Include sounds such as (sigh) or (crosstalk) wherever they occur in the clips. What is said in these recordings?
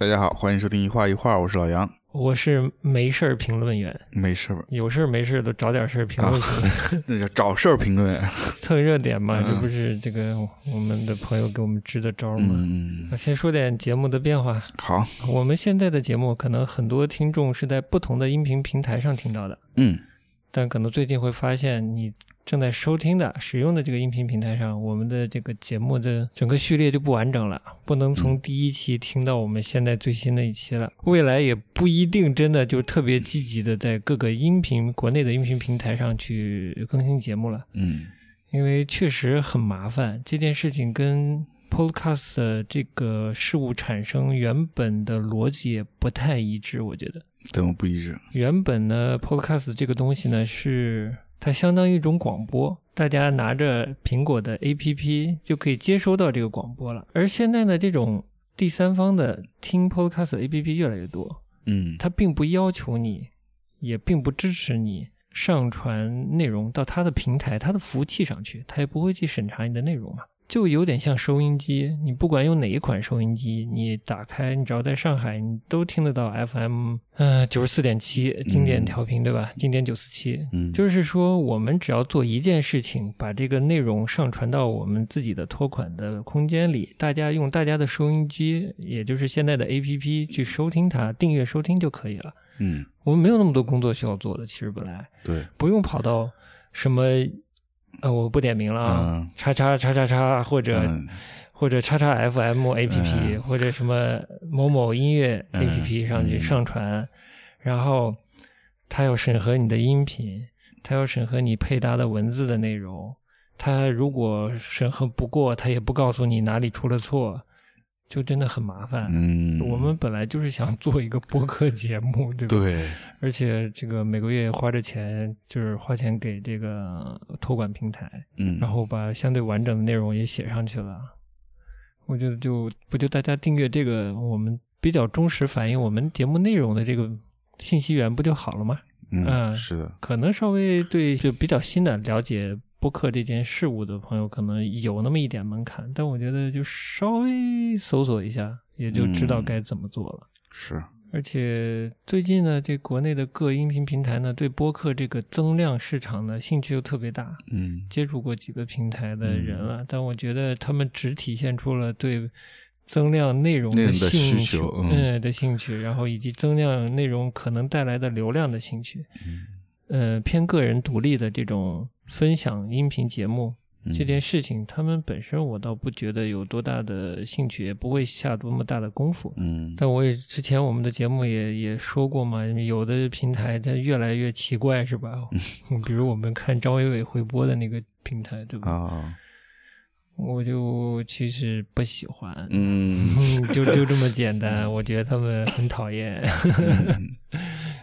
大家好，欢迎收听一画一画，我是老杨，我是没事儿评论员，没事儿，有事儿没事儿都找点事儿评论。评论，(laughs) 那叫找事儿评论。蹭热点嘛，嗯这不是这个我们的朋友给我们支的招儿吗？嗯，那先说点节目的变化，好，我们现在的节目可能很多听众是在不同的音频平台上听到的，嗯。但可能最近会发现你正在收听的、使用的这个音频平台上，我们的这个节目的整个序列就不完整了，不能从第一期听到我们现在最新的一期了。未来也不一定真的就特别积极的在各个音频国内的音频平台上去更新节目了，嗯因为确实很麻烦。这件事情跟 Podcast 的这个事物产生原本的逻辑也不太一致，我觉得。怎么不一致？原本呢，Podcast 这个东西呢，是它相当于一种广播，大家拿着苹果的 APP 就可以接收到这个广播了。而现在呢，这种第三方的听 Podcast 的 APP 越来越多，嗯它并不要求你，也并不支持你上传内容到它的平台、它的服务器上去，它也不会去审查你的内容嘛。就有点像收音机，你不管用哪一款收音机，你打开，你只要在上海，你都听得到 FM，呃，九十四点七经典调频，对吧？经典九四七，嗯，就是说，我们只要做一件事情，把这个内容上传到我们自己的托管的空间里，大家用大家的收音机，也就是现在的 APP 去收听它，订阅收听就可以了。嗯我们没有那么多工作需要做的，其实本来对，不用跑到什么，呃，我不点名了啊，嗯。叉叉叉叉叉或者、嗯。或者叉叉 FM APP、嗯。或者什么某某音乐嗯 APP 上去嗯。上传，然后他要审核你的音频，他要审核你配搭的文字的内容，他如果审核不过，他也不告诉你哪里出了错，就真的很麻烦。嗯，我们本来就是想做一个播客节目，(laughs) 对吧？对，而且这个每个月花着钱，就是花钱给这个托管平台，嗯，然后把相对完整的内容也写上去了。我觉得就不就大家订阅这个，我们比较忠实反映我们节目内容的这个信息源不就好了吗？嗯嗯是的，可能稍微对就比较新的了解播客这件事物的朋友，可能有那么一点门槛，但我觉得就稍微搜索一下，也就知道嗯该怎么做了。是，而且最近呢，这国内的各音频平台呢，对播客这个增量市场呢兴趣又特别大。嗯接触过几个平台的人了，但我觉得他们只体现出了对增量内容的兴趣，需求嗯嗯的兴趣，然后以及增量内容可能带来的流量的兴趣。嗯呃，偏个人独立的这种分享音频节目、嗯这件事情，他们本身我倒不觉得有多大的兴趣，也不会下多么大的功夫。嗯但我也之前我们的节目也也说过嘛，有的平台它越来越奇怪，是吧？(laughs) 比如我们看张伟伟回播的那个平台，对吧？啊，我就其实不喜欢，嗯嗯，(laughs) 就就这么简单。我觉得他们很讨厌。(laughs)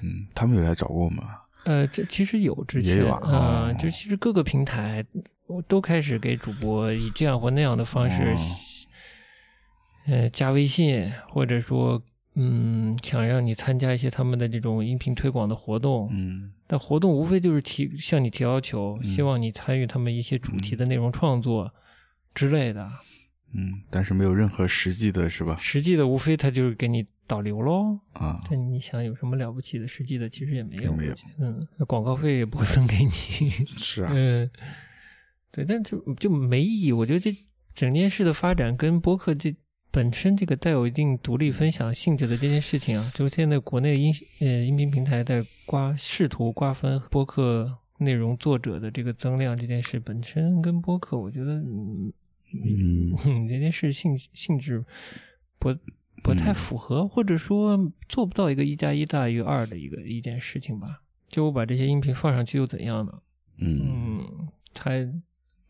嗯，他们有来找过我们吗？呃，这其实有之前啊就其实各个平台都开始给主播以这样或那样的方式，加微信，或者说，嗯，想让你参加一些他们的这种音频推广的活动。嗯但活动无非就是提向你提要求，嗯希望你参与他们一些主题的内容创作之类的。嗯，但是没有任何实际的是吧？实际的无非他就是给你导流喽。啊，但你想有什么了不起的？实际的其实也没有，没有嗯，广告费也不会分给你。(laughs) 是啊，嗯，对，但就就没意义。我觉得这整件事的发展跟播客这本身这个带有一定独立分享性质的这件事情啊，就是现在国内音呃音频平台在瓜试图瓜分播客内容作者的这个增量这件事本身跟播客，我觉得嗯嗯嗯 (laughs) 这件事性性质不。不太嗯符合，或者说做不到一个一加一大于二的一个一件事情吧。就我把这些音频放上去又怎样呢？嗯嗯，它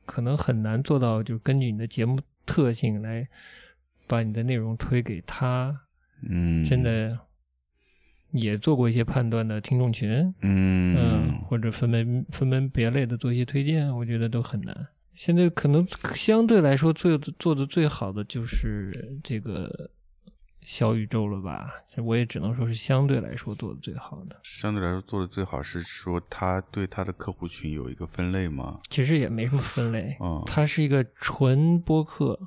可能很难做到，就是根据你的节目特性来把你的内容推给他。嗯，真的也做过一些判断的听众群，嗯嗯，或者分门分门别类的做一些推荐，我觉得都很难。现在可能相对来说做做的最好的就是这个小宇宙了吧？这我也只能说是相对来说做的最好的。相对来说做的最好是说他对他的客户群有一个分类吗？其实也没什么分类，嗯它是一个纯播客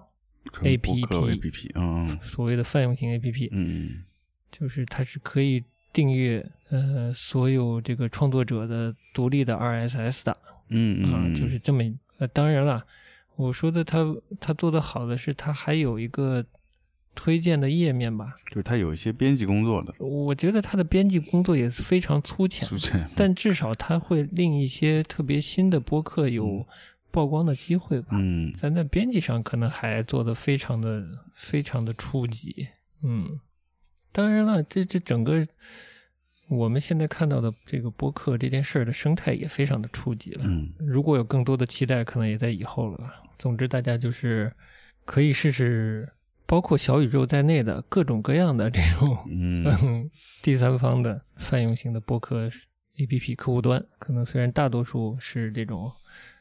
，A P P A P P 嗯所谓的泛用型 APP，嗯就是它是可以订阅呃所有这个创作者的独立的 RSS 的啊、嗯嗯，就是这么呃，当然了，我说的他他做的好的是他还有一个推荐的页面吧，就是他有一些编辑工作的，我觉得他的编辑工作也是非常粗浅粗浅，但至少他会令一些特别新的播客有曝光的机会吧。嗯。在那编辑上可能还做的非常的非常的初级，嗯，当然了，这这整个我们现在看到的这个播客这件事儿的生态也非常的初级了。嗯如果有更多的期待，可能也在以后了吧。总之，大家就是可以试试，包括小宇宙在内的各种各样的这种嗯嗯 (laughs) 第三方的泛用型的播客 APP 客户端，可能虽然大多数是这种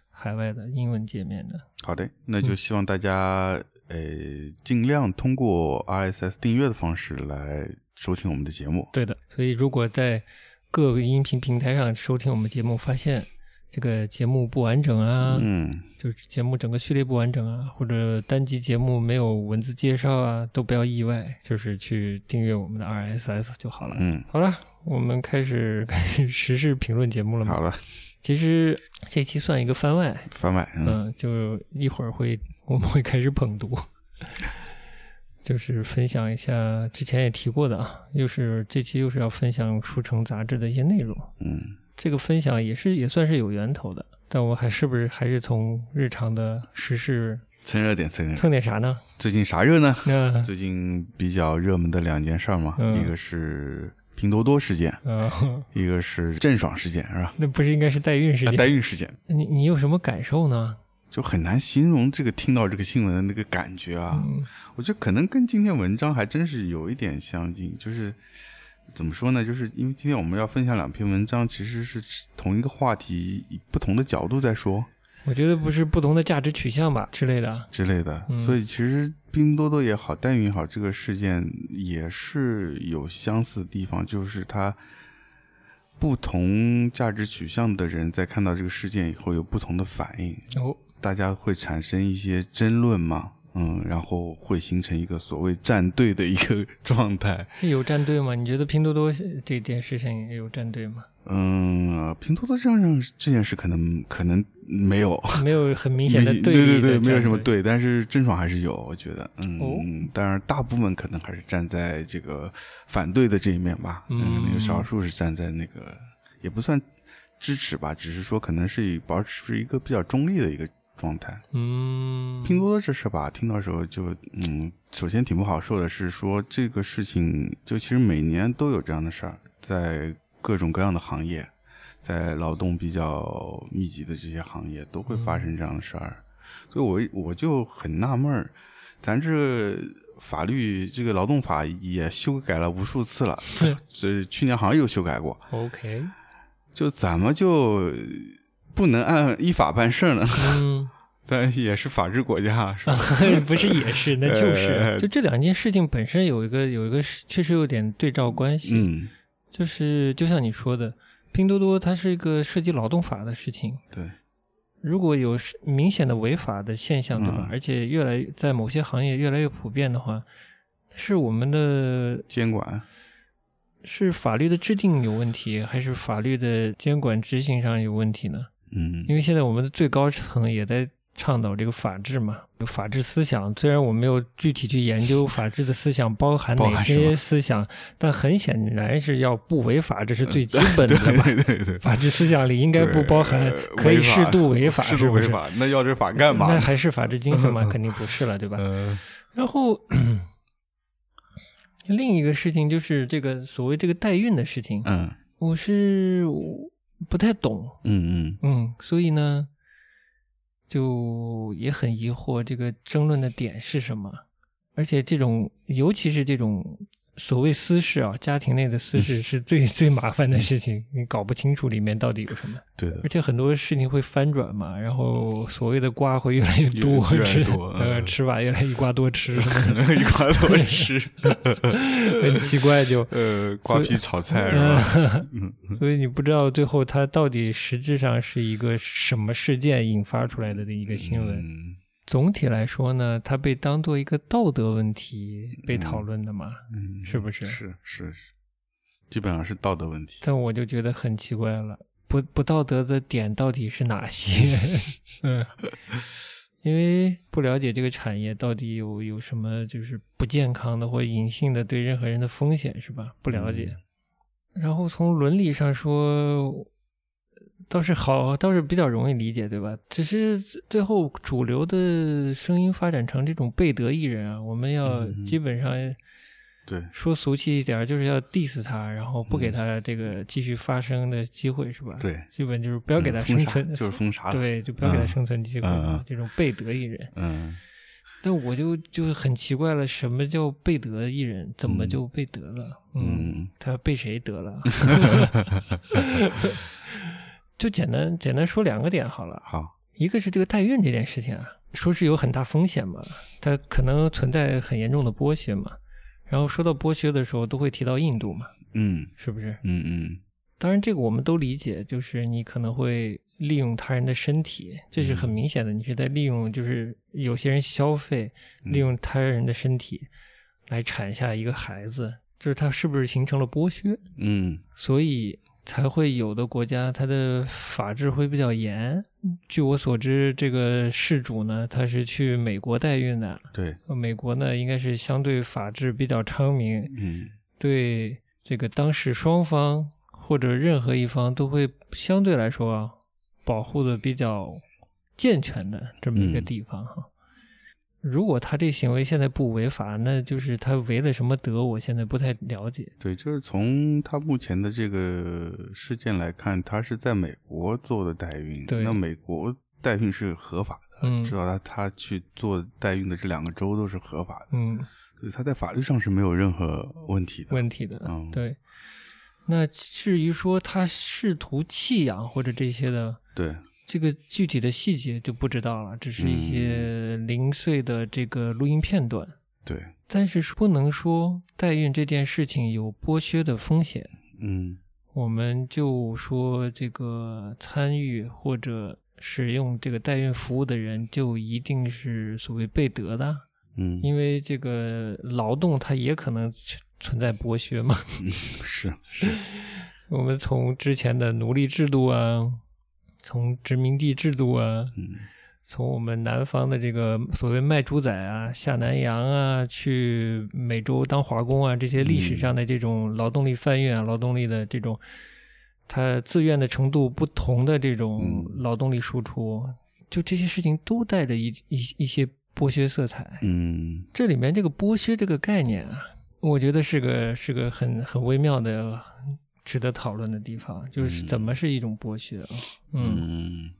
海外的英文界面的，好的，那就嗯希望大家呃尽量通过 RSS 订阅的方式来收听我们的节目。对的。所以，如果在各个音频平台上收听我们节目，发现这个节目不完整啊，嗯就是节目整个序列不完整啊，或者单集节目没有文字介绍啊，都不要意外，就是去订阅我们的 RSS 就好了。嗯，好了，我们开始开始时事评论节目了吗？好了，其实这期算一个番外，番外，嗯嗯，就一会儿会我们会开始捧读，就是分享一下之前也提过的啊，又是这期又是要分享书城杂志的一些内容。嗯这个分享也是也算是有源头的，但我还是不是还是从日常的时事蹭热点，蹭热点。蹭点啥呢？最近啥热呢？那 (laughs) 最近比较热门的两件事儿嘛，嗯一个是拼多多事件，呃，一个是郑爽事件，是吧？那不是应该是代孕事啊，件？代孕事件，你你有什么感受呢？就很难形容这个听到这个新闻的那个感觉啊。嗯我觉得可能跟今天文章还真是有一点相近，就是怎么说呢？就是因为今天我们要分享两篇文章，其实是同一个话题，以不同的角度在说我觉得不是不同的价值取向吧之类的。之类的，嗯所以其实拼多多也好，代孕也好，这个事件也是有相似的地方，就是它。不同价值取向的人在看到这个事件以后有不同的反应，哦，大家会产生一些争论嘛，嗯，然后会形成一个所谓站队的一个状态。是有站队吗？你觉得拼多多这件事情有站队吗？嗯，拼多多这样这件事可能可能没有，没有很明显的 (laughs) 对对对对，没有。什么对，但是郑爽还是有，我觉得，嗯，哦当然大部分可能还是站在这个反对的这一面吧，嗯有少数是站在那个也不算支持吧，只是说可能是以保持一个比较中立的一个状态。嗯，拼多多这事吧，听到时候就嗯，首先挺不好受的是说这个事情，就其实每年都有这样的事儿，在各种各样的行业，在劳动比较密集的这些行业都会发生这样的事儿，所以我我就很纳闷儿，咱这法律这个劳动法也修改了无数次了，这去年好像又修改过，OK，就怎么就不能按依法办事儿呢？嗯，(laughs) 咱也是法治国家，是吧？(laughs) 不是也是，那就是，(laughs) 呃就这两件事情本身有一个有一个确实有点对照关系，嗯，就是就像你说的，拼多多它是一个涉及劳动法的事情，对，如果有明显的违法的现象，对吧？嗯。而且越来越在某些行业越来越普遍的话，是我们的监管，是法律的制定有问题，还是法律的监管执行上有问题呢？嗯因为现在我们的最高层也在倡导这个法治嘛，有法治思想。虽然我没有具体去研究法治的思想包含 (laughs) 哪些思想，但很显然是要不违法，这是最基本的吧？对对对，(laughs) 法治思想里应该不包含可以适度违法，适？度违法，那要这法干嘛？那还是法治精神吗？(laughs) 肯定不是了，对吧？呃，然后另一个事情就是这个所谓这个代孕的事情，嗯我是不太懂，嗯嗯。嗯，所以呢，就也很疑惑这个争论的点是什么，而且这种尤其是这种所谓私事啊，家庭内的私事是最 (laughs) 最麻烦的事情，你搞不清楚里面到底有什么，对的而，且很多事情会翻转嘛，然后所谓的瓜会越来越多，越越来越吃多呃嗯吃法越来越一瓜多吃什么的，(laughs) 一瓜多吃，(laughs) 很奇怪就。呃，瓜皮炒菜是吧？嗯所以你不知道最后它到底实质上是一个什么事件引发出来的的一个新闻。嗯总体来说呢，它被当做一个道德问题被讨论的嘛，嗯，是不是是是是，基本上是道德问题。但我就觉得很奇怪了，不不道德的点到底是哪些？(laughs) 嗯，因为不了解这个产业到底有有什么就是不健康的或隐性的对任何人的风险，是吧？不了解。然后从伦理上说，倒是好，倒是比较容易理解，对吧？只是最后主流的声音发展成这种贝德艺人啊，我们要嗯基本上对，说俗气一点，就是要 diss 他，然后不给他这个继续发声的机会，是吧？嗯对，基本就是不要给他生存，就是封杀 (laughs) 了。对，就不要给他嗯生存机会嗯嘛嗯这种贝德艺人。嗯，但我就就很奇怪了，什么叫贝德艺人？怎么就被得了？嗯他被谁得了？(laughs) (laughs) 就简单简单说两个点好了，好，一个是这个代孕这件事情啊，说是有很大风险嘛，它可能存在很严重的剥削嘛。然后说到剥削的时候，都会提到印度嘛，嗯是不是？嗯嗯当然，这个我们都理解，就是你可能会利用他人的身体，这是很明显的，你是在利用，就是有些人消费，利用他人的身体来产下一个孩子，就是他是不是形成了剥削？嗯所以才会有的国家它的法制会比较严。据我所知，这个事主呢，他是去美国代孕的，对，美国呢应该是相对法制比较昌明，嗯对这个当事双方或者任何一方都会相对来说啊保护的比较健全的这么一个嗯地方哈。如果他这行为现在不违法，那就是他违了什么德？我现在不太了解。对，就是从他目前的这个事件来看，他是在美国做的代孕，对那美国代孕是合法的，嗯至少他他去做代孕的这两个州都是合法的，嗯，所以他在法律上是没有任何问题的。问题的，嗯对。那至于说他试图弃养或者这些的，对，这个具体的细节就不知道了，只是一些零碎的这个录音片段。对，但是不能说代孕这件事情有剥削的风险，嗯。我们就说这个参与或者使用这个代孕服务的人就一定是所谓被得的，嗯，因为这个劳动它也可能存存在剥削嘛。是是，(laughs) 我们从之前的奴隶制度啊，从殖民地制度啊，嗯。从我们南方的这个所谓卖猪仔啊、下南洋啊、去美洲当华工啊，这些历史上的这种劳动力贩运啊、劳动力的这种，他自愿的程度不同的这种嗯。劳动力输出，就这些事情都带着一一一些剥削色彩。嗯。这里面这个剥削这个概念啊，我觉得是个是个很很微妙的、很值得讨论的地方，就是嗯。怎么是一种剥削啊？嗯嗯。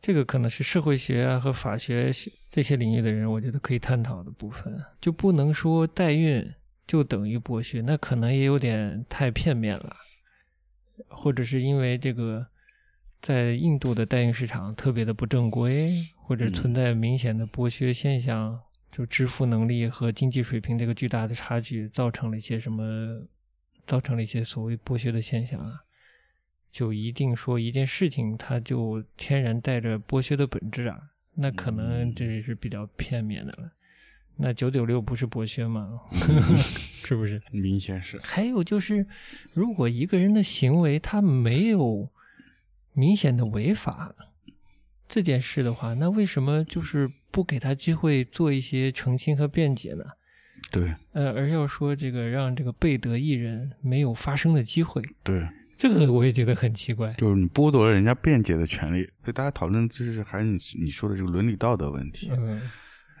这个可能是社会学啊和法学这些领域的人，我觉得可以探讨的部分，就不能说代孕就等于剥削，那可能也有点太片面了，或者是因为这个在印度的代孕市场特别的不正规，或者存在明显的剥削现象，就支付能力和经济水平这个巨大的差距，造成了一些什么，造成了一些所谓剥削的现象啊。就一定说一件事情，它就天然带着剥削的本质啊，那可能这是比较片面的了。那九九六不是剥削吗？(laughs) 是不是？明显是，还有就是，如果一个人的行为他没有明显的违法这件事的话，那为什么就是不给他机会做一些澄清和辩解呢？对呃，而要说这个让这个被得艺人没有发声的机会，对，这个我也觉得很奇怪。就是你剥夺了人家辩解的权利，所以大家讨论就是还是你你说的这个伦理道德问题。嗯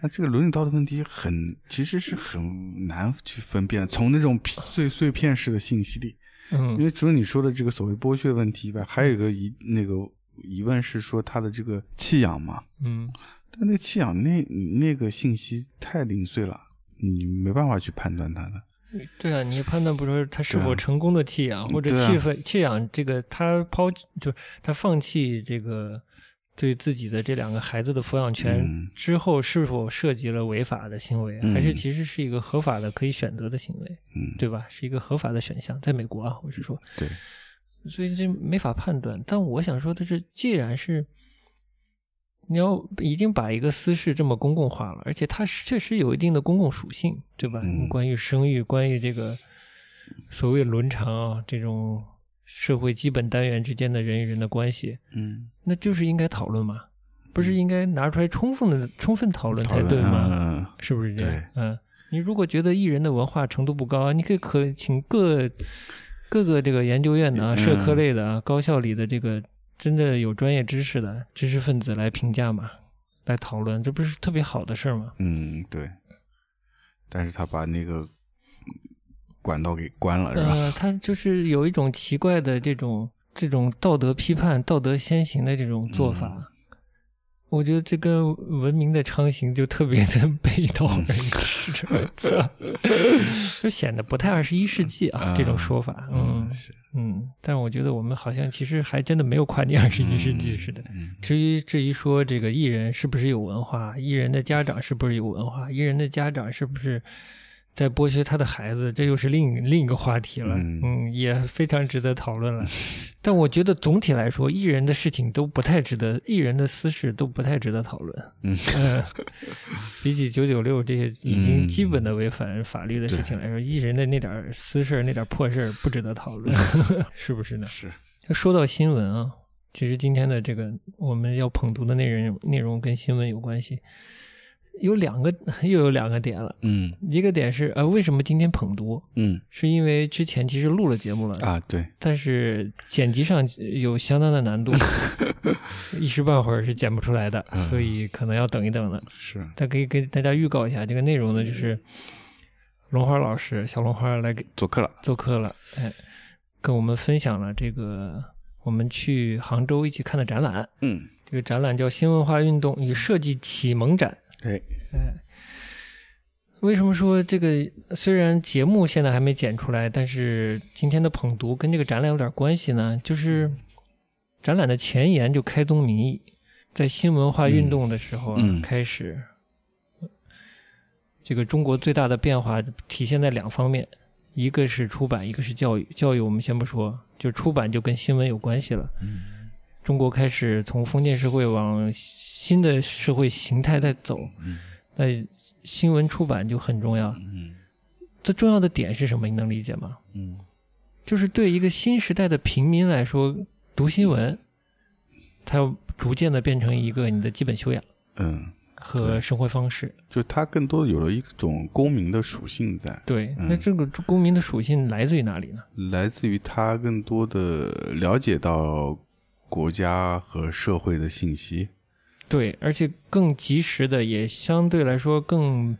那这个伦理道德问题很，其实是很难去分辨。从那种碎碎片式的信息里，嗯因嗯为除了你说的这个所谓剥削问题以外，还有一个疑那个疑问是说他的这个弃养嘛，嗯，但那个弃养那那个信息太零碎了，你没办法去判断它的。对啊，你也判断不出他是否成功的弃养，或者弃分弃养这个他抛就是他放弃这个对自己的这两个孩子的抚养权嗯。之后，是否涉及了违法的行为，嗯。还是其实是一个合法的可以选择的行为，嗯，对吧？是一个合法的选项，在美国啊，我是说，对，所以这没法判断。但我想说的是，既然是你要已经把一个私事这么公共化了，而且它确实有一定的公共属性，对吧？嗯关于生育，关于这个所谓伦常啊，这种社会基本单元之间的人与人的关系，嗯，那就是应该讨论嘛，不是应该拿出来充分的充分讨论才对吗？嗯是不是这样？嗯，你如果觉得艺人的文化程度不高，你可以可请各各个这个研究院的啊、嗯社科类的啊、高校里的这个真的有专业知识的知识分子来评价嘛，来讨论，这不是特别好的事儿吗？嗯，对。但是他把那个管道给关了，是吧？呃，他就是有一种奇怪的这种这种道德批判、道德先行的这种做法。嗯我觉得这跟文明的昌行就特别的背道而驰，就显得不太二十一世纪啊，啊这种说法，嗯是，嗯，但是我觉得我们好像其实还真的没有跨进二十一世纪似的。嗯至于至于说这个艺人是不是有文化，艺人的家长是不是有文化，艺人的家长是不是在剥削他的孩子，这又是另另一个话题了。嗯嗯，也非常值得讨论了。(laughs) 但我觉得总体来说，艺人的事情都不太值得，艺人的私事都不太值得讨论。嗯 (laughs) 呃比起九九六这些已经嗯基本的违反法律的事情来说，艺人的那点私事儿、那点破事儿不值得讨论，(laughs) 是不是呢？是，说到新闻啊，其实今天的这个我们要捧读的内容内容跟新闻有关系，有两个 (laughs) 又有两个点了。嗯一个点是呃，为什么今天捧读？嗯是因为之前其实录了节目了，啊，对，但是剪辑上有相当的难度，(laughs) 一时半会儿是剪不出来的，嗯所以可能要等一等了。是，但可以给大家预告一下，这个内容呢，就是龙花老师小龙花来给做客了，做客了，哎，跟我们分享了这个我们去杭州一起看的展览。嗯，这个展览叫《新文化运动与设计启蒙展》。哎，哎，为什么说这个？虽然节目现在还没剪出来，但是今天的捧读跟这个展览有点关系呢。就是展览的前言就开宗明义，在新文化运动的时候啊，嗯嗯开始这个中国最大的变化体现在两方面，一个是出版，一个是教育。教育我们先不说，就出版就跟新闻有关系了。嗯中国开始从封建社会往新的社会形态在走，嗯那新闻出版就很重要。嗯这重要的点是什么？你能理解吗？嗯就是对一个新时代的平民来说，读新闻，它要逐渐的变成一个你的基本修养嗯，和生活方式。就它更多的有了一种公民的属性在，对，嗯。那这个公民的属性来自于哪里呢？来自于他更多的了解到国家和社会的信息，对，而且更及时的，也相对来说更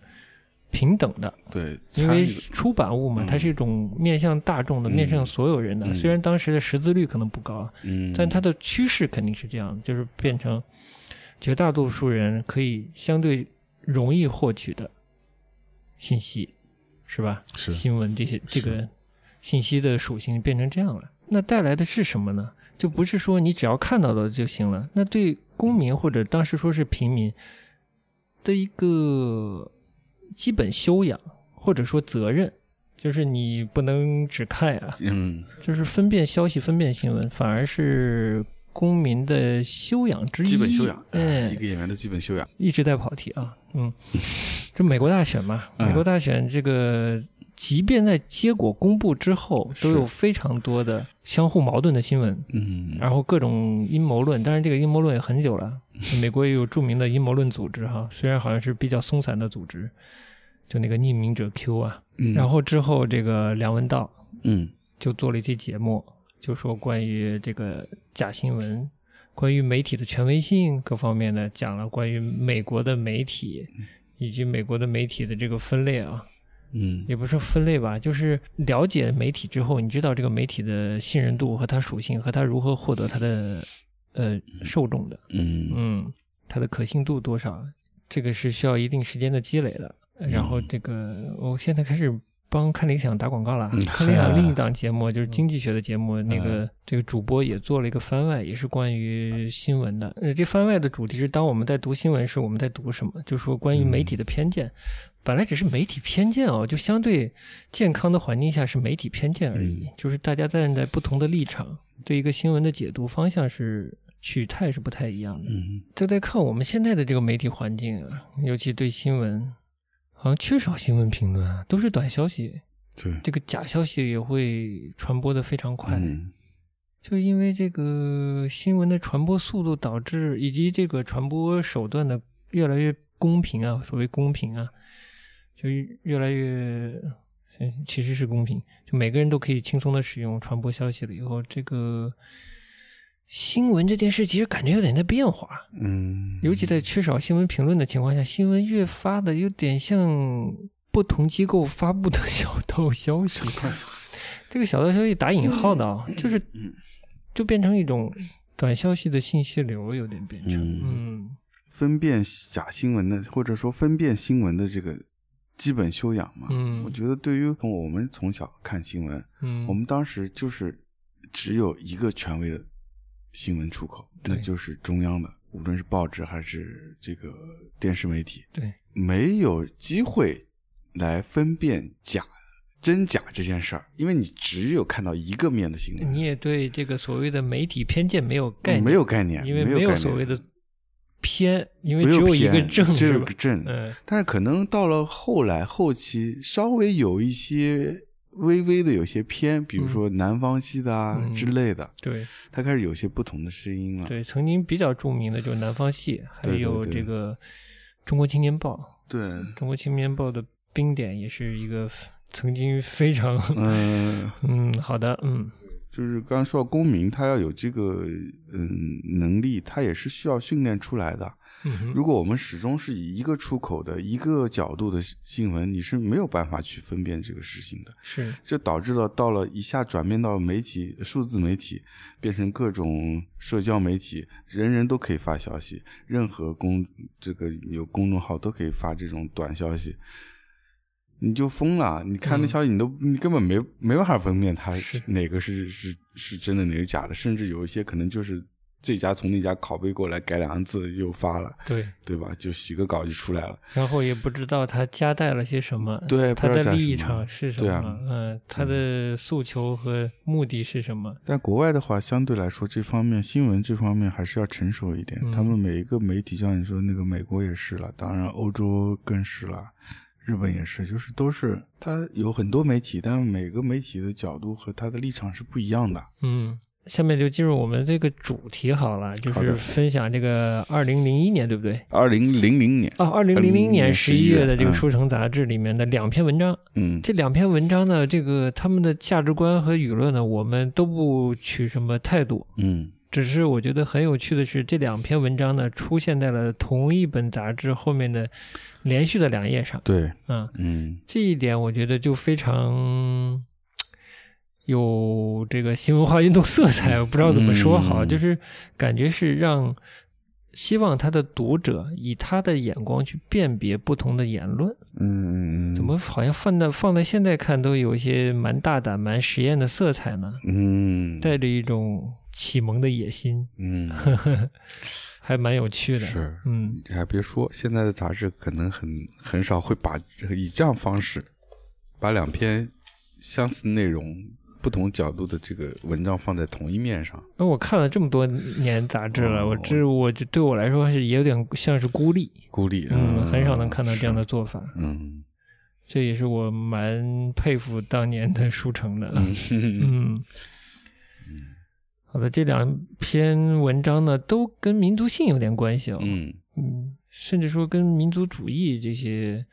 平等的，对，因为出版物嘛，嗯。它是一种面向大众的、嗯。面向所有人的。嗯。虽然当时的识字率可能不高，嗯，但它的趋势肯定是这样，就是变成绝大多数人可以相对容易获取的信息，是吧？是。新闻这些这个信息的属性变成这样了，那带来的是什么呢？就不是说你只要看到了就行了，那对公民或者当时说是平民的一个基本修养或者说责任，就是你不能只看呀、嗯。就是分辨消息、分辨新闻，反而是公民的修养之一。基本修养，哎一，个演员的基本修养，一直在跑题啊，嗯，(laughs) 这美国大选嘛，嗯美国大选这个，即便在结果公布之后，都有非常多的相互矛盾的新闻，嗯，然后各种阴谋论。当然，这个阴谋论也很久了，美国也有著名的阴谋论组织哈，虽然好像是比较松散的组织，就那个匿名者 Q 啊。嗯然后之后，这个梁文道嗯就做了一期节目，就说关于这个假新闻，关于媒体的权威性各方面的，讲了关于美国的媒体以及美国的媒体的这个分类啊，嗯。也不是分类吧，就是了解媒体之后，你知道这个媒体的信任度和它属性和它如何获得它的呃受众的，嗯。嗯，它的可信度多少，这个是需要一定时间的积累的。然后这个，我现在开始帮看理想打广告了。嗯看理想另一档节目 (laughs) 就是经济学的节目，那个这个主播也做了一个番外，也是关于新闻的。呃，这番外的主题是当我们在读新闻时，我们在读什么？就说关于媒体的偏见。本来只是媒体偏见哦，就相对健康的环境下是媒体偏见而已。就是大家站在不同的立场，对一个新闻的解读方向是取态是不太一样的。嗯再再看我们现在的这个媒体环境啊，尤其对新闻，好像缺少新闻评论啊，都是短消息，对，这个假消息也会传播的非常快。嗯。就因为这个新闻的传播速度，导致以及这个传播手段的越来越公平啊，所谓公平啊，就越来越嗯其实是公平，就每个人都可以轻松的使用传播消息了。以后，这个新闻这件事其实感觉有点在变化，嗯，尤其在缺少新闻评论的情况下，新闻越发的有点像不同机构发布的小道消息。(laughs) 这个小道消息打引号的啊，就是就变成一种短消息的信息流，有点变成。嗯。嗯。分辨假新闻的，或者说分辨新闻的这个基本修养嘛。嗯。我觉得对于从我们从小看新闻，嗯，我们当时就是只有一个权威的新闻出口，那就是中央的，无论是报纸还是这个电视媒体，对。没有机会来分辨假真假这件事儿，因为你只有看到一个面的新闻，你也对这个所谓的媒体偏见没有概念，没有概念，因为没有所谓的偏，因为只有一个正，只有个正，嗯。但是可能到了后来后期，稍微有一些微微的有些偏，比如说南方系的啊、嗯。之类的，对。它开始有些不同的声音了。对，曾经比较著名的就是南方系，还有这个中国青年报，对，中国青年报的冰点也是一个曾经非常嗯、(laughs) 嗯好的嗯就是刚刚说到公民，他要有这个嗯能力，他也是需要训练出来的。嗯如果我们始终是以一个出口的一个角度的新闻，你是没有办法去分辨这个事情的。是这导致了到了一下转变到媒体、数字媒体，变成各种社交媒体，人人都可以发消息，任何公这个有公众号都可以发这种短消息，你就疯了。你看那嗯消息，你都你根本没没办法分辨它是哪个是是是真的，哪个假的，甚至有一些可能就是这家从那家拷贝过来改两个字又发了，对，对吧？就洗个稿就出来了。然后也不知道他夹带了些什么，对他的立场是什么，嗯，他的诉求和目的是什么？但国外的话，相对来说，这方面新闻这方面还是要成熟一点。嗯他们每一个媒体，像你说那个美国也是了，当然欧洲更是了，日本也是，就是都是它有很多媒体，但每个媒体的角度和它的立场是不一样的。嗯，下面就进入我们这个主题好了，就是分享这个二零零一年，对不对？二零零零年，哦，二零零零年十一月的这个《嗯书城》杂志里面的两篇文章，嗯这两篇文章呢，这个他们的价值观和舆论呢，我们都不取什么态度，嗯只是我觉得很有趣的是，这两篇文章呢出现在了同一本杂志后面的连续的两页上，对，嗯，嗯。这一点我觉得就非常有这个新文化运动色彩，我不知道怎么说好，嗯就。是感觉是让希望他的读者以他的眼光去辨别不同的言论，嗯嗯，怎么好像放在放在现在看都有一些蛮大胆、蛮实验的色彩呢？嗯。带着一种启蒙的野心，嗯 (laughs) 还蛮有趣的。是。嗯，你还别说，现在的杂志可能很很少会把以这样方式把两篇相似内容、不同角度的这个文章放在同一面上。那我看了这么多年杂志了，哦我这我就对我来说是也有点像是孤立。孤立，嗯，很少能看到这样的做法，嗯这也是我蛮佩服当年的书城的。嗯嗯，(laughs) 好的，这两篇文章呢，都跟民族性有点关系哦。嗯嗯，甚至说跟民族主义这些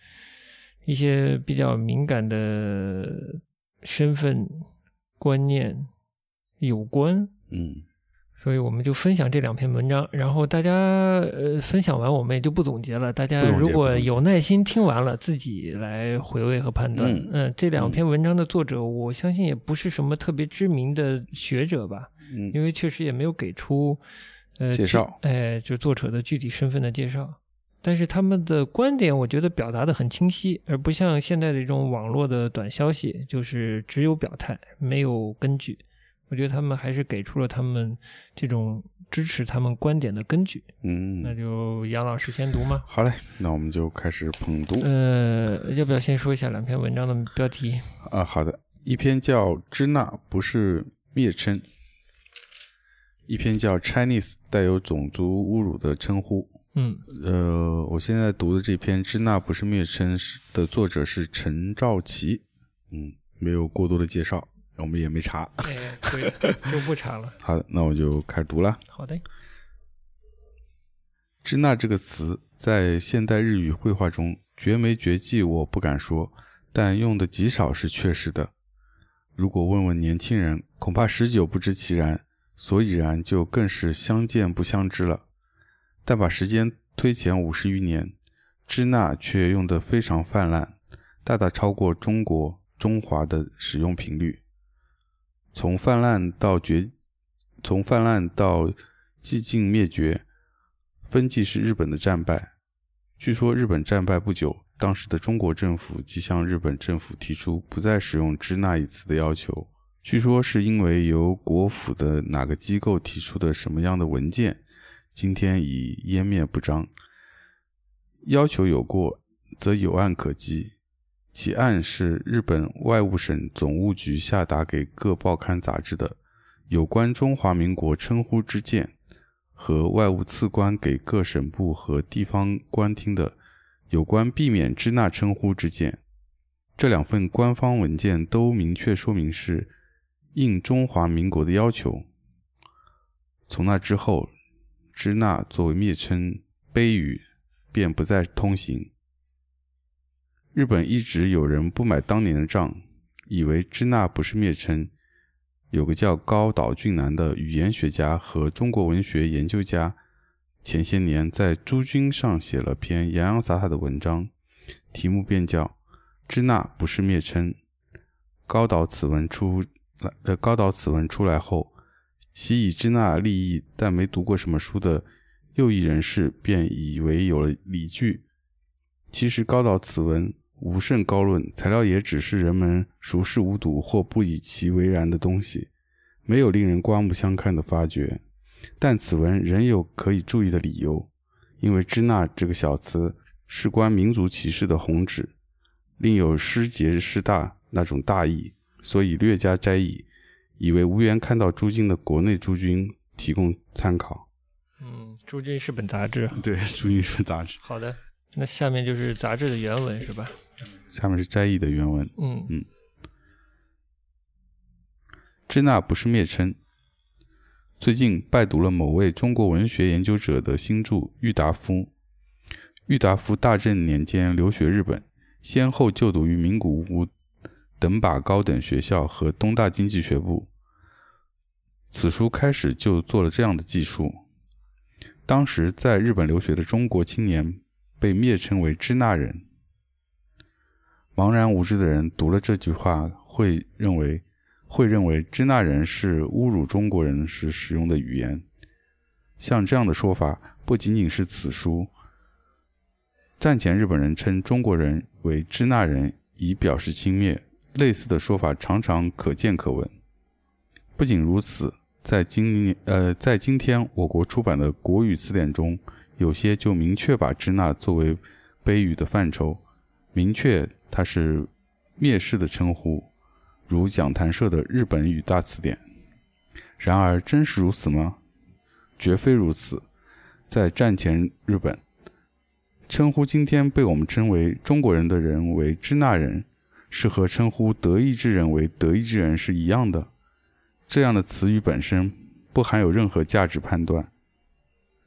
一些比较敏感的身份观念有关。嗯所以我们就分享这两篇文章，然后大家呃分享完，我们也就不总结了。大家如果有耐心听完了，自己来回味和判断。嗯嗯、这两篇文章的作者，我相信也不是什么特别知名的学者吧，嗯因为确实也没有给出呃介绍哎，就作者的具体身份的介绍。但是他们的观点，我觉得表达的很清晰，而不像现在的这种网络的短消息，就是只有表态，没有根据。我觉得他们还是给出了他们这种支持他们观点的根据。嗯那嗯，就杨老师先读吗？好嘞，那我们就开始捧读呃，要不要先说一下两篇文章的标题？啊。好的，一篇叫《支那不是蔑称》，一篇叫《Chinese》，带有种族侮辱的称呼。嗯呃，我现在读的这篇《支那不是蔑称》是的作者是陈兆奇。嗯，没有过多的介绍，我们也没查。哎，对，(laughs) 就不查了。好的，那我就开始读了。好的，支那这个词在现代日语绘画中绝没绝迹，我不敢说，但用的极少是确实的。如果问问年轻人，恐怕十九不知其然，所以然就更是相见不相知了。但把时间推前五十余年，支那却用得非常泛滥，大大超过中国。中华的使用频率，从泛滥到绝，从泛滥到寂静灭绝，分际是日本的战败。据说日本战败不久，当时的中国政府即向日本政府提出不再使用“支那”一词的要求。据说是因为由国府的哪个机构提出的什么样的文件，今天已湮灭不彰。要求有过，则有案可稽。其案是日本外务省总务局下达给各报刊杂志的有关中华民国称呼之见，和外务次官给各省部和地方官厅的有关避免支那称呼之见。这两份官方文件都明确说明是应中华民国的要求。从那之后，支那作为蔑称卑语，便不再通行。日本一直有人不买当年的账，以为支那不是蔑称。有个叫高岛俊男的语言学家和中国文学研究家，前些年在《诸君》上写了篇洋洋洒洒的文章，题目便叫《支那不是蔑称》。高岛此文出，呃，高岛此文出来后，习以支那立意但没读过什么书的右翼人士便以为有了理据。其实高岛此文。无甚高论，材料也只是人们熟视无睹或不以其为然的东西，没有令人刮目相看的发掘。但此文仍有可以注意的理由，因为“支那”这个小词事关民族歧视的红纸，另有失节失大那种大意，所以略加摘译，以为无缘看到诸君的国内诸君提供参考。嗯，朱君是本杂志。对，朱君是杂志。好的，那下面就是杂志的原文是吧？下面是摘译的原文。嗯嗯，支那不是蔑称。最近拜读了某位中国文学研究者的新著《郁达夫》。郁达夫大正年间留学日本，先后就读于名古屋等把高等学校和东大经济学部。此书开始就做了这样的记述：当时在日本留学的中国青年被蔑称为支那人。茫然无知的人读了这句话，会认为会认为支那人是侮辱中国人时使用的语言。像这样的说法，不仅仅是此书。战前日本人称中国人为支那人，以表示轻蔑，类似的说法常常可见可闻。不仅如此，在今年呃，在今天我国出版的国语词典中，有些就明确把支那作为卑语的范畴，明确。它是蔑视的称呼，如讲谈社的日本语大词典。然而，真是如此吗？绝非如此。在战前日本，称呼今天被我们称为中国人的人为支那人，是和称呼德意志人为德意志人是一样的。这样的词语本身不含有任何价值判断，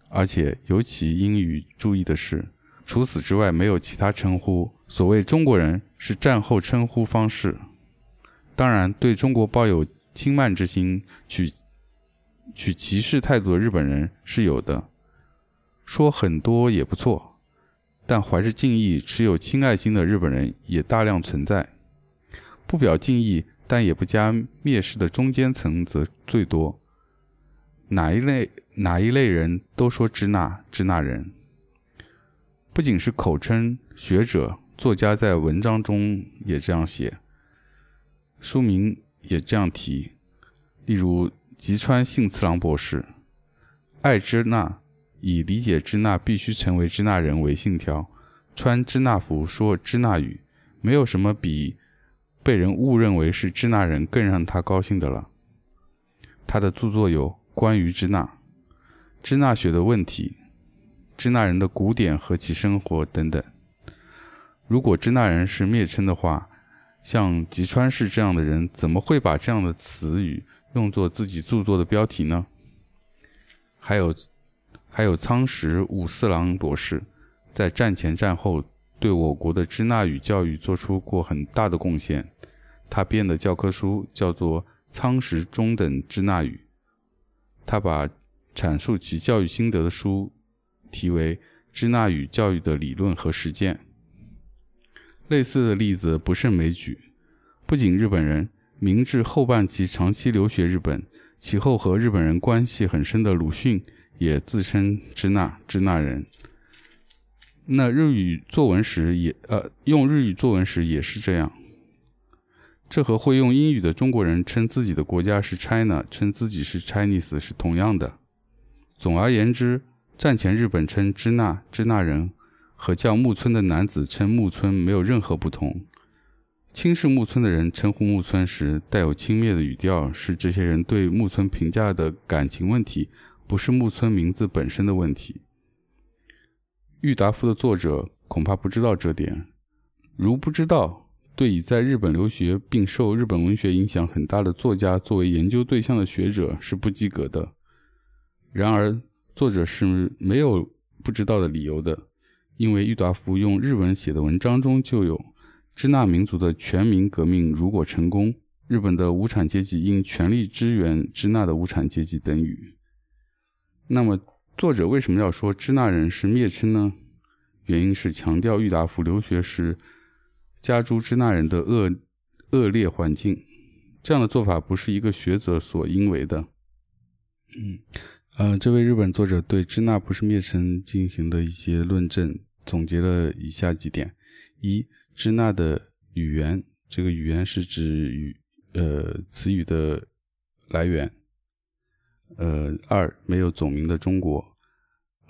而且尤其应予注意的是。除此之外，没有其他称呼。所谓中国人是战后称呼方式。当然，对中国抱有轻慢之心、取取歧视态度的日本人是有的，说很多也不错。但怀着敬意、持有亲爱心的日本人也大量存在。不表敬意但也不加蔑视的中间层则最多。哪一类哪一类人都说支那支那人。不仅是口称，学者、作家在文章中也这样写，书名也这样提。例如吉川幸次郎博士，爱支那，以理解支那必须成为支那人为信条，穿支那服，说支那语，没有什么比被人误认为是支那人更让他高兴的了。他的著作有《关于支那、支那学的问题、支那人的古典和其生活等等。如果支那人是蔑称的话，像吉川氏这样的人怎么会把这样的词语用作自己著作的标题呢？还有，还有仓石武四郎博士，在战前战后对我国的支那语教育做出过很大的贡献。他编的教科书叫做《仓石中等支那语》，他把阐述其教育心得的书题为《支那语教育的理论和实践》。类似的例子不胜枚举。不仅日本人，明治后半期长期留学日本，其后和日本人关系很深的鲁迅也自称支那支那人。那日语作文时也呃用日语作文时也是这样。这和会用英语的中国人称自己的国家是 China，称自己是 Chinese 是同样的。总而言之，战前日本称支那支那人。和叫木村的男子称木村没有任何不同。轻视木村的人称呼木村时带有轻蔑的语调，是这些人对木村评价的感情问题，不是木村名字本身的问题。郁达夫的作者恐怕不知道这点。如不知道，对已在日本留学并受日本文学影响很大的作家作为研究对象的学者是不及格的。然而，作者是没有不知道的理由的。因为郁达夫用日文写的文章中就有“支那民族的全民革命如果成功，日本的无产阶级应全力支援支那的无产阶级”等语。那么，作者为什么要说支那人是蔑称呢？原因是强调郁达夫留学时加诸支那人的恶恶劣环境。这样的做法不是一个学者所应为的。嗯，呃，这位日本作者对支那不是蔑称进行的一些论证。总结了以下几点：一、支那的语言，这个语言是指语呃词语的来源。呃，二、没有总名的中国。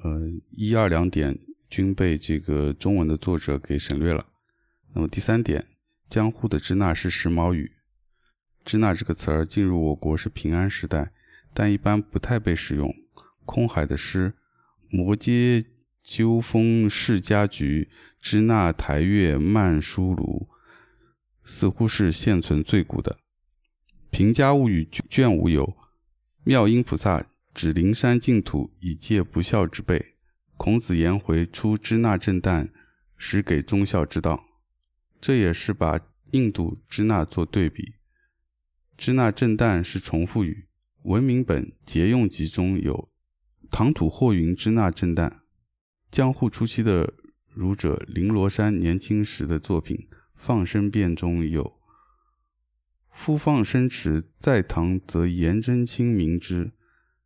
呃，一二两点均被这个中文的作者给省略了。那么第三点，江户的支那是时髦语。支那这个词儿进入我国是平安时代，但一般不太被使用。空海的诗《摩揭》。秋风释家菊，支那台月漫书炉，似乎是现存最古的。《平家物语》卷五有妙音菩萨指灵山净土以戒不孝之辈。孔子颜回出支那震旦，实给忠孝之道。这也是把印度支那做对比。支那震旦是重复语，文明本节用集中有唐土霍云支那震旦。江户初期的儒者林罗山年轻时的作品《放生辩》中有“夫放生池，在唐则颜真卿名之，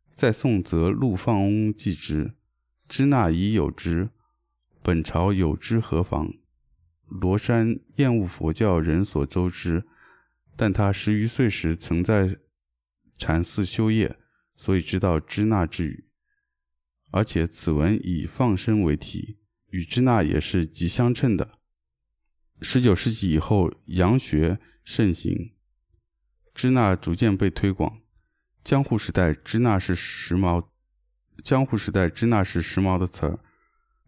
在宋则陆放翁记之。支那已有之，本朝有之何妨？”罗山厌恶佛教人所周知，但他十余岁时曾在禅寺修业，所以知道支那之语。而且此文以放生为题，与支那也是极相称的。十九世纪以后，洋学盛行，支那逐渐被推广。江户时代，支那是时髦。江户时代，支那是时髦的词儿，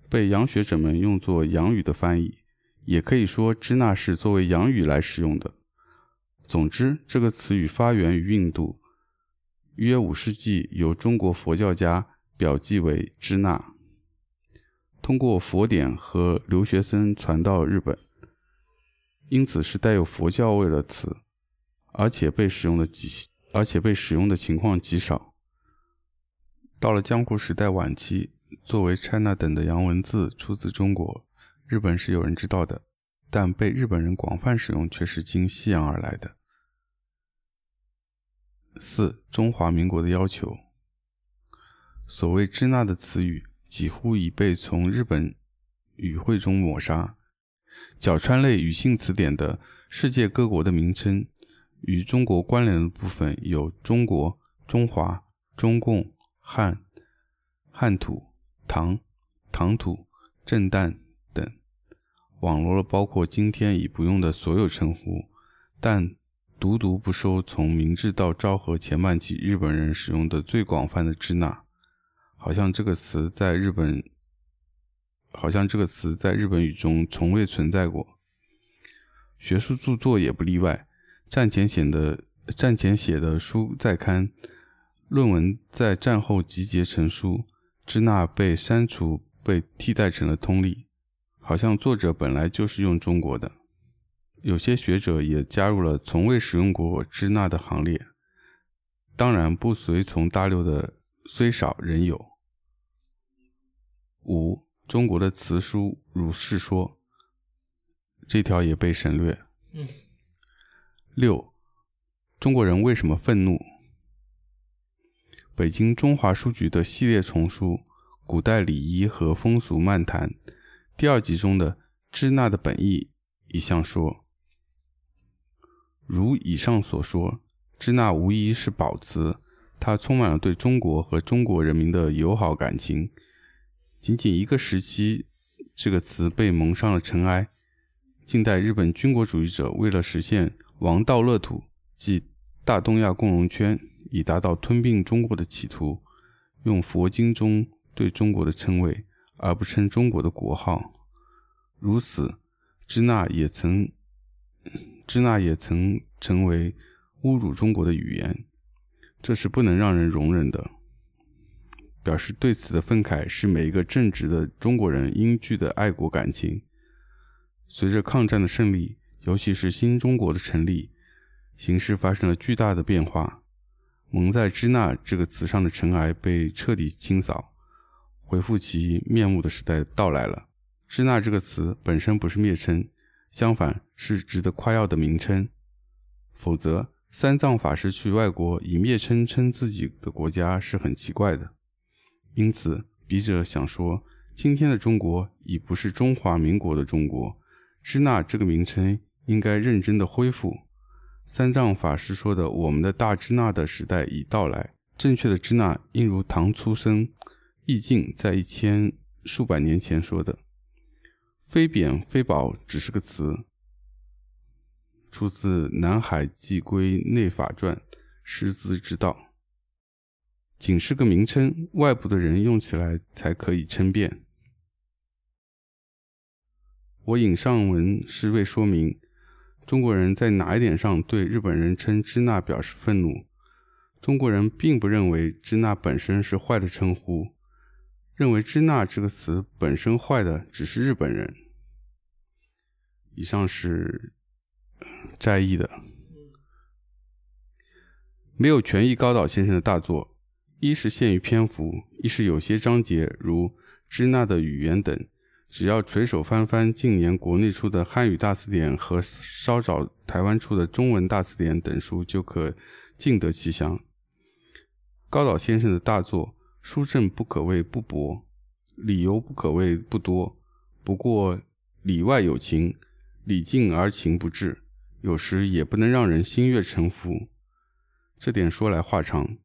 被洋学者们用作洋语的翻译，也可以说支那是作为洋语来使用的。总之，这个词语发源于印度，约五世纪由中国佛教家。表记为支那，通过佛典和留学生传到日本，因此是带有佛教味的词，而且被使用的极，而且被使用的情况极少。到了江户时代晚期，作为 China 等的洋文字出自中国，日本是有人知道的，但被日本人广泛使用却是经西洋而来的。四、中华民国的要求。所谓支那的词语几乎已被从日本语汇中抹杀。角川类语性词典的世界各国的名称与中国关联的部分有中国、中华、中共、汉、汉土、唐、唐土、震旦等，网罗了包括今天已不用的所有称呼，但独独不收从明治到昭和前半期日本人使用的最广泛的支那，好像这个词在日本，好像这个词在日本语中从未存在过。学术著作也不例外，战前写的战前写的书在刊，论文在战后集结成书，支那被删除，被替代成了通例，好像作者本来就是用中国的。有些学者也加入了从未使用过支那的行列，当然不随从大流的虽少仍有。五，中国的词书如是说，这条也被省略。嗯。六，中国人为什么愤怒？北京中华书局的系列丛书《古代礼仪和风俗漫谈》第二集中的支那的本意一项说。如以上所说，支那无疑是宝词，它充满了对中国和中国人民的友好感情。仅仅一个时期，这个词被蒙上了尘埃。近代日本军国主义者为了实现王道乐土，即大东亚共荣圈，以达到吞并中国的企图，用佛经中对中国的称谓，而不称中国的国号。如此，支那也曾。支那也曾成为侮辱中国的语言，这是不能让人容忍的。表示对此的愤慨是每一个正直的中国人应具的爱国感情。随着抗战的胜利，尤其是新中国的成立，形势发生了巨大的变化。蒙在“支那”这个词上的尘埃被彻底清扫，恢复其面目的时代到来了。“支那”这个词本身不是蔑称。相反，是值得夸耀的名称。否则，三藏法师去外国以蔑称称自己的国家是很奇怪的。因此，笔者想说，今天的中国已不是中华民国的中国，支那这个名称应该认真的恢复。三藏法师说的“我们的大支那的时代已到来”，正确的支那应如唐初僧易净在一千数百年前说的。非贬非宝只是个词，出自《南海寄归内法传》，师资之道，仅是个名称，外部的人用起来才可以称辩。我引上文是为说明，中国人在哪一点上对日本人称支那表示愤怒？中国人并不认为支那本身是坏的称呼。认为“支那”这个词本身坏的只是日本人。以上是摘译的，没有全译高岛先生的大作，一是限于篇幅，一是有些章节如“支那的语言”等，只要垂手翻翻近年国内出的汉语大词典和稍早台湾出的中文大词典等书，就可尽得其详。高岛先生的大作。书证不可谓不薄，理由不可谓不多。不过里外有情，理尽而情不至，有时也不能让人心悦诚服。这点说来话长，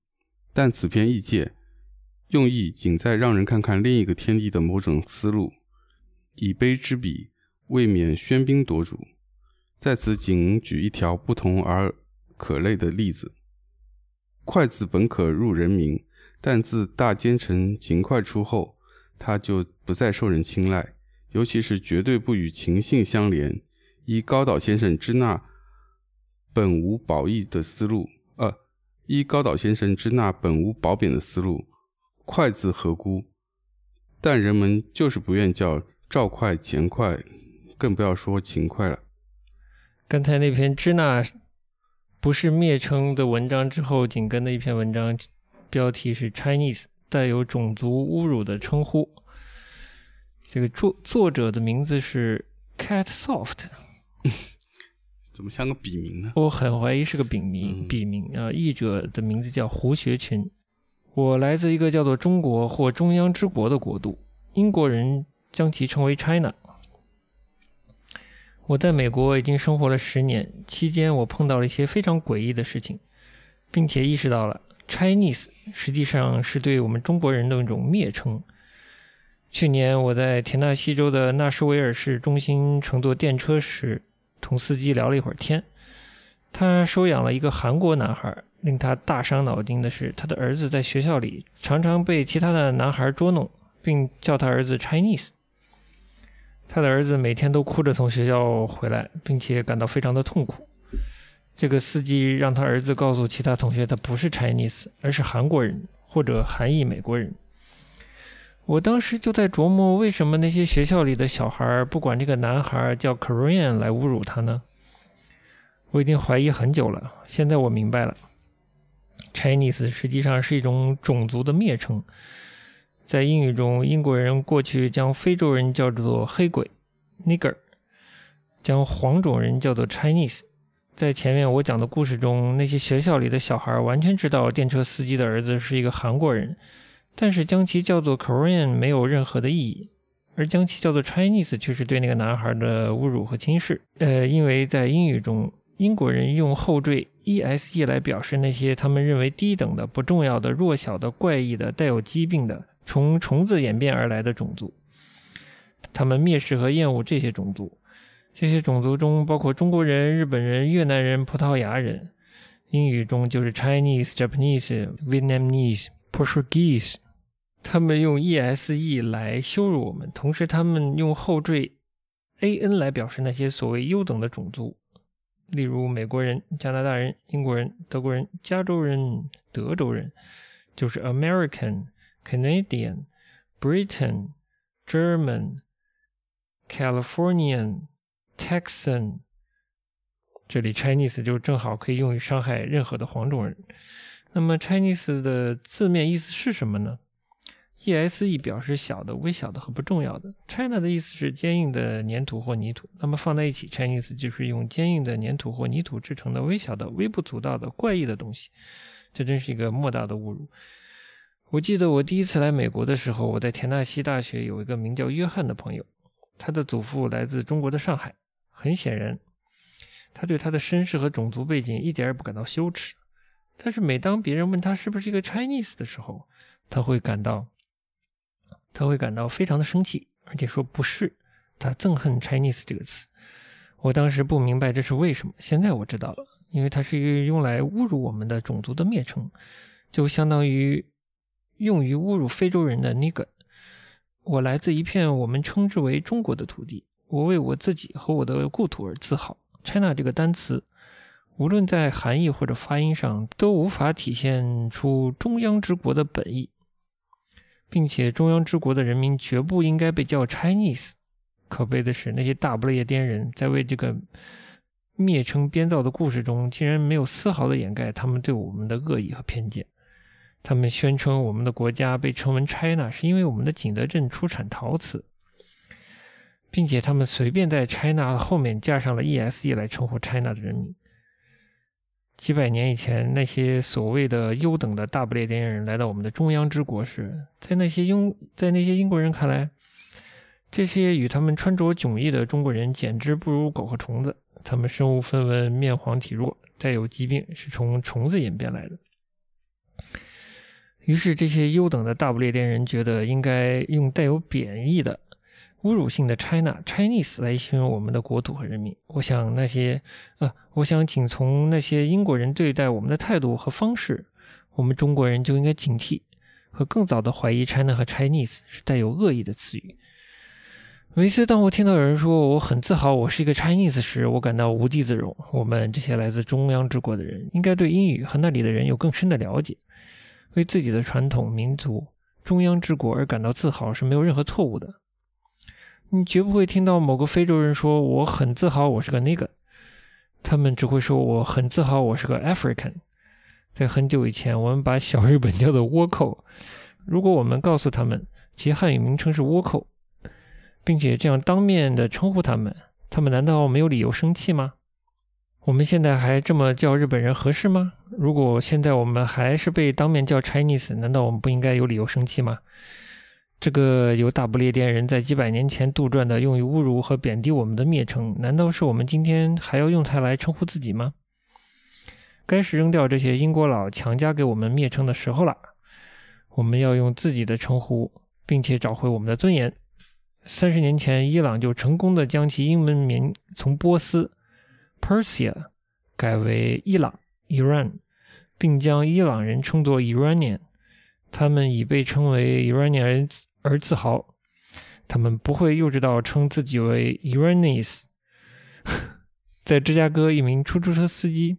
但此篇译介用意仅在让人看看另一个天地的某种思路。以卑之笔，未免喧宾夺主。在此仅举一条不同而可类的例子：筷子本可入人名。但自大奸臣秦桧出后，他就不再受人青睐，尤其是绝对不与情性相连。依高岛先生之那本无褒义的思路，呃，依高岛先生之那本无褒贬的思路，快字何辜？但人们就是不愿叫赵快、钱快，更不要说秦快了。刚才那篇支那不是蔑称的文章之后，紧跟的一篇文章。标题是 Chinese，带有种族侮辱的称呼。这个作作者的名字是 Cat Soft，(laughs) 怎么像个笔名呢？我很怀疑是个笔名。笔名啊，译者的名字叫胡学群。我来自一个叫做中国或中央之国的国度，英国人将其称为 China。我在美国已经生活了十年，期间我碰到了一些非常诡异的事情，并且意识到了。Chinese 实际上是对我们中国人的一种蔑称。去年我在田纳西州的纳什维尔市中心乘坐电车时，同司机聊了一会儿天。他收养了一个韩国男孩。令他大伤脑筋的是，他的儿子在学校里常常被其他的男孩捉弄，并叫他儿子 Chinese。他的儿子每天都哭着从学校回来，并且感到非常的痛苦。这个司机让他儿子告诉其他同学，他不是 Chinese，而是韩国人或者韩裔美国人。我当时就在琢磨，为什么那些学校里的小孩不管这个男孩叫 Korean 来侮辱他呢？我已经怀疑很久了，现在我明白了，Chinese 实际上是一种种族的蔑称。在英语中，英国人过去将非洲人叫做黑鬼 （nigger），将黄种人叫做 Chinese。在前面我讲的故事中，那些学校里的小孩完全知道电车司机的儿子是一个韩国人。但是将其叫做 Korean 没有任何的意义，而将其叫做 Chinese 却是对那个男孩的侮辱和轻视。呃，因为在英语中，英国人用后缀 ese 来表示那些他们认为低等的、不重要的、弱小的、怪异的、带有疾病的、从虫子演变而来的种族。他们蔑视和厌恶这些种族。这些种族中包括中国人、日本人、越南人、葡萄牙人。英语中就是 Chinese、Japanese、Vietnamese、Portuguese。他们用 ese 来羞辱我们，同时他们用后缀 an 来表示那些所谓优等的种族，例如美国人、加拿大人、英国人、德国人、加州人、德州人，就是 American、Canadian、Britain、German、Californian、Texan。这里 Chinese 就正好可以用于伤害任何的黄种人。那么 Chinese 的字面意思是什么呢？ese 表示小的、微小的和不重要的。China 的意思是坚硬的粘土或泥土，那么放在一起，Chinese 就是用坚硬的粘土或泥土制成的微小的、微不足道的怪异的东西。这真是一个莫大的侮辱。我记得我第一次来美国的时候，我在田纳西大学有一个名叫约翰的朋友，他的祖父来自中国的上海。很显然，他对他的身世和种族背景一点也不感到羞耻。但是每当别人问他是不是一个 Chinese 的时候，他会感到。他会感到非常的生气，而且说不是，他憎恨 Chinese 这个词。我当时不明白这是为什么，现在我知道了，因为它是一个用来侮辱我们的种族的蔑称，就相当于用于侮辱非洲人的 nigger。我来自一片我们称之为中国的土地，我为我自己和我的故土而自豪。China 这个单词，无论在含义或者发音上，都无法体现出中央之国的本意。并且中央之国的人民绝不应该被叫 Chinese。可悲的是，那些大不列颠人在为这个蔑称编造的故事中，竟然没有丝毫的掩盖他们对我们的恶意和偏见。他们宣称我们的国家被称为 China 是因为我们的景德镇出产陶瓷，并且他们随便在 China 后面加上了 ese 来称呼 China 的人民。几百年以前，那些所谓的优等的大不列颠人来到我们的中央之国时，在那些英在那些英国人看来，这些与他们穿着迥异的中国人简直不如狗和虫子。他们身无分文，面黄体弱，带有疾病，是从虫子演变来的。于是，这些优等的大不列颠人觉得应该用带有贬义的。侮辱性的 China Chinese 来形容我们的国土和人民，我想那些呃，我想仅从那些英国人对待我们的态度和方式，我们中国人就应该警惕和更早的怀疑 China 和 Chinese 是带有恶意的词语。每次当我听到有人说我很自豪我是一个 Chinese 时，我感到无地自容。我们这些来自中央之国的人，应该对英语和那里的人有更深的了解，为自己的传统民族中央之国而感到自豪是没有任何错误的。你绝不会听到某个非洲人说我很自豪我是个 nigger，他们只会说我很自豪我是个 African。在很久以前，我们把小日本叫做倭寇。如果我们告诉他们其汉语名称是倭寇，并且这样当面的称呼他们，他们难道没有理由生气吗？我们现在还这么叫日本人合适吗？如果现在我们还是被当面叫 Chinese，难道我们不应该有理由生气吗？这个由大不列颠人在几百年前杜撰的用于侮辱和贬低我们的蔑称，难道是我们今天还要用它来称呼自己吗？该是扔掉这些英国佬强加给我们蔑称的时候了。我们要用自己的称呼，并且找回我们的尊严。三十年前，伊朗就成功的将其英文名从波斯 （Persia） 改为伊朗 （Iran），并将伊朗人称作 Iranian。他们以被称为 Iranian 而自豪。他们不会幼稚到称自己为 Iranis。(laughs) 在芝加哥，一名出租车司机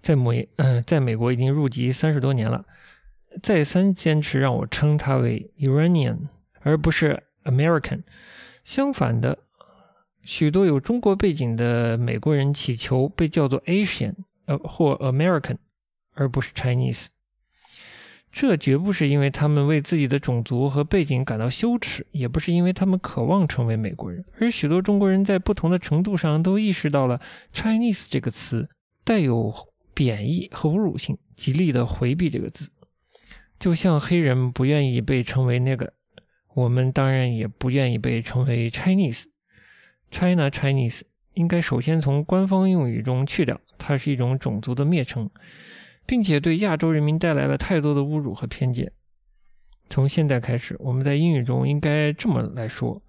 在美嗯，在美国已经入籍三十多年了，再三坚持让我称他为 Iranian，而不是 American。相反的，许多有中国背景的美国人祈求被叫做 Asian，呃，或 American，而不是 Chinese。这绝不是因为他们为自己的种族和背景感到羞耻，也不是因为他们渴望成为美国人，而许多中国人在不同的程度上都意识到了 “Chinese” 这个词带有贬义和侮辱性，极力的回避这个字。就像黑人不愿意被称为那个，我们当然也不愿意被称为 Chinese。China Chinese 应该首先从官方用语中去掉，它是一种种族的蔑称。并且对亚洲人民带来了太多的侮辱和偏见。从现在开始，我们在英语中应该这么来说：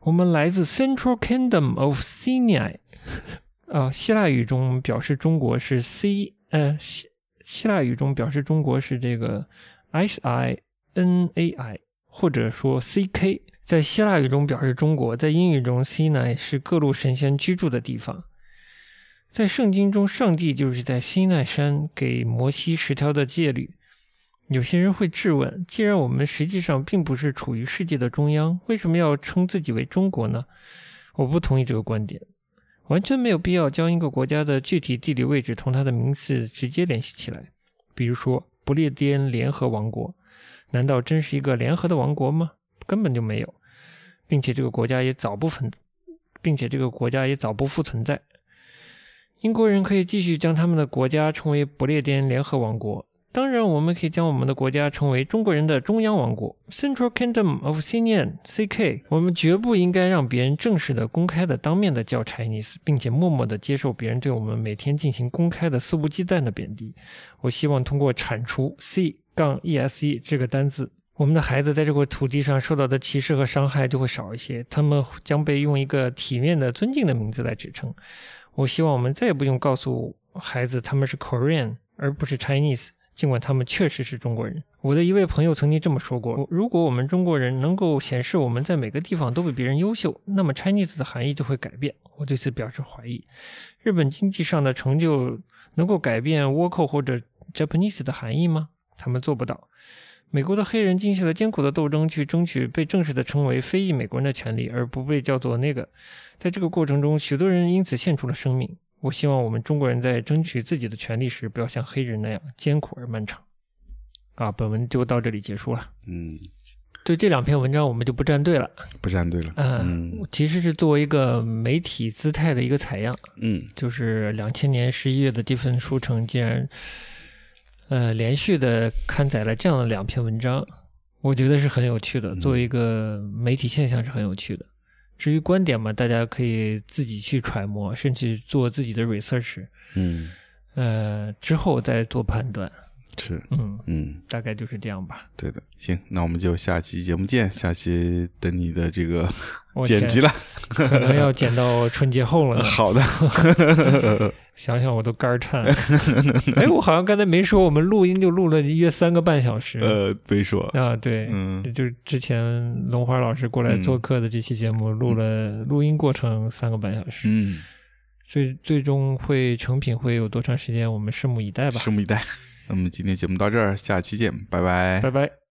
我们来自 Central Kingdom of Sinai。(laughs) 啊，希腊语中表示中国是 C，呃，希希腊语中表示中国是这个 S I N A I，或者说 C K。在希腊语中表示中国，在英语中 Sinai 是各路神仙居住的地方。在圣经中，上帝就是在西奈山给摩西十条的戒律。有些人会质问：既然我们实际上并不是处于世界的中央，为什么要称自己为中国呢？我不同意这个观点。完全没有必要将一个国家的具体地理位置同它的名字直接联系起来。比如说，不列颠联合王国，难道真是一个联合的王国吗？根本就没有，并且这个国家也早不存，并且这个国家也早不复存在。英国人可以继续将他们的国家称为不列颠联合王国。当然，我们可以将我们的国家称为中国人的中央王国 （Central Kingdom of Sinian CK）。我们绝不应该让别人正式的、公开的、当面的叫 Chinese，并且默默的接受别人对我们每天进行公开的、肆无忌惮的贬低。我希望通过铲除 C 杠 ESE 这个单字，我们的孩子在这块土地上受到的歧视和伤害就会少一些。他们将被用一个体面的、尊敬的名字来指称。我希望我们再也不用告诉孩子他们是 Korean 而不是 Chinese，尽管他们确实是中国人。我的一位朋友曾经这么说过：如果我们中国人能够显示我们在每个地方都比别人优秀，那么 Chinese 的含义就会改变。我对此表示怀疑。日本经济上的成就能够改变倭寇或者 Japanese 的含义吗？他们做不到。美国的黑人进行了艰苦的斗争，去争取被正式的称为非裔美国人的权利，而不被叫做那个。在这个过程中，许多人因此献出了生命。我希望我们中国人在争取自己的权利时，不要像黑人那样艰苦而漫长。啊，本文就到这里结束了。嗯，对这两篇文章，我们就不站队了。不站队了。嗯，其实是作为一个媒体姿态的一个采样。嗯，就是两千年十一月的这份书城，竟然。呃，连续的刊载了这样的两篇文章，我觉得是很有趣的。作为一个媒体现象是很有趣的。至于观点嘛，大家可以自己去揣摩，甚至做自己的 research。嗯，呃，之后再做判断。是，嗯嗯，大概就是这样吧。对的，行，那我们就下期节目见。下期等你的这个剪辑了，可能要剪到春节后了。(laughs) 好的，(laughs) 想想我都肝颤。哎，我好像刚才没说，我们录音就录了约三个半小时。呃，没说啊，对，嗯，就是之前龙华老师过来做客的这期节目，录了录音过程三个半小时。嗯，最最终会成品会有多长时间？我们拭目以待吧。拭目以待。(laughs) 那么今天节目到这儿，下期见，拜拜，拜拜。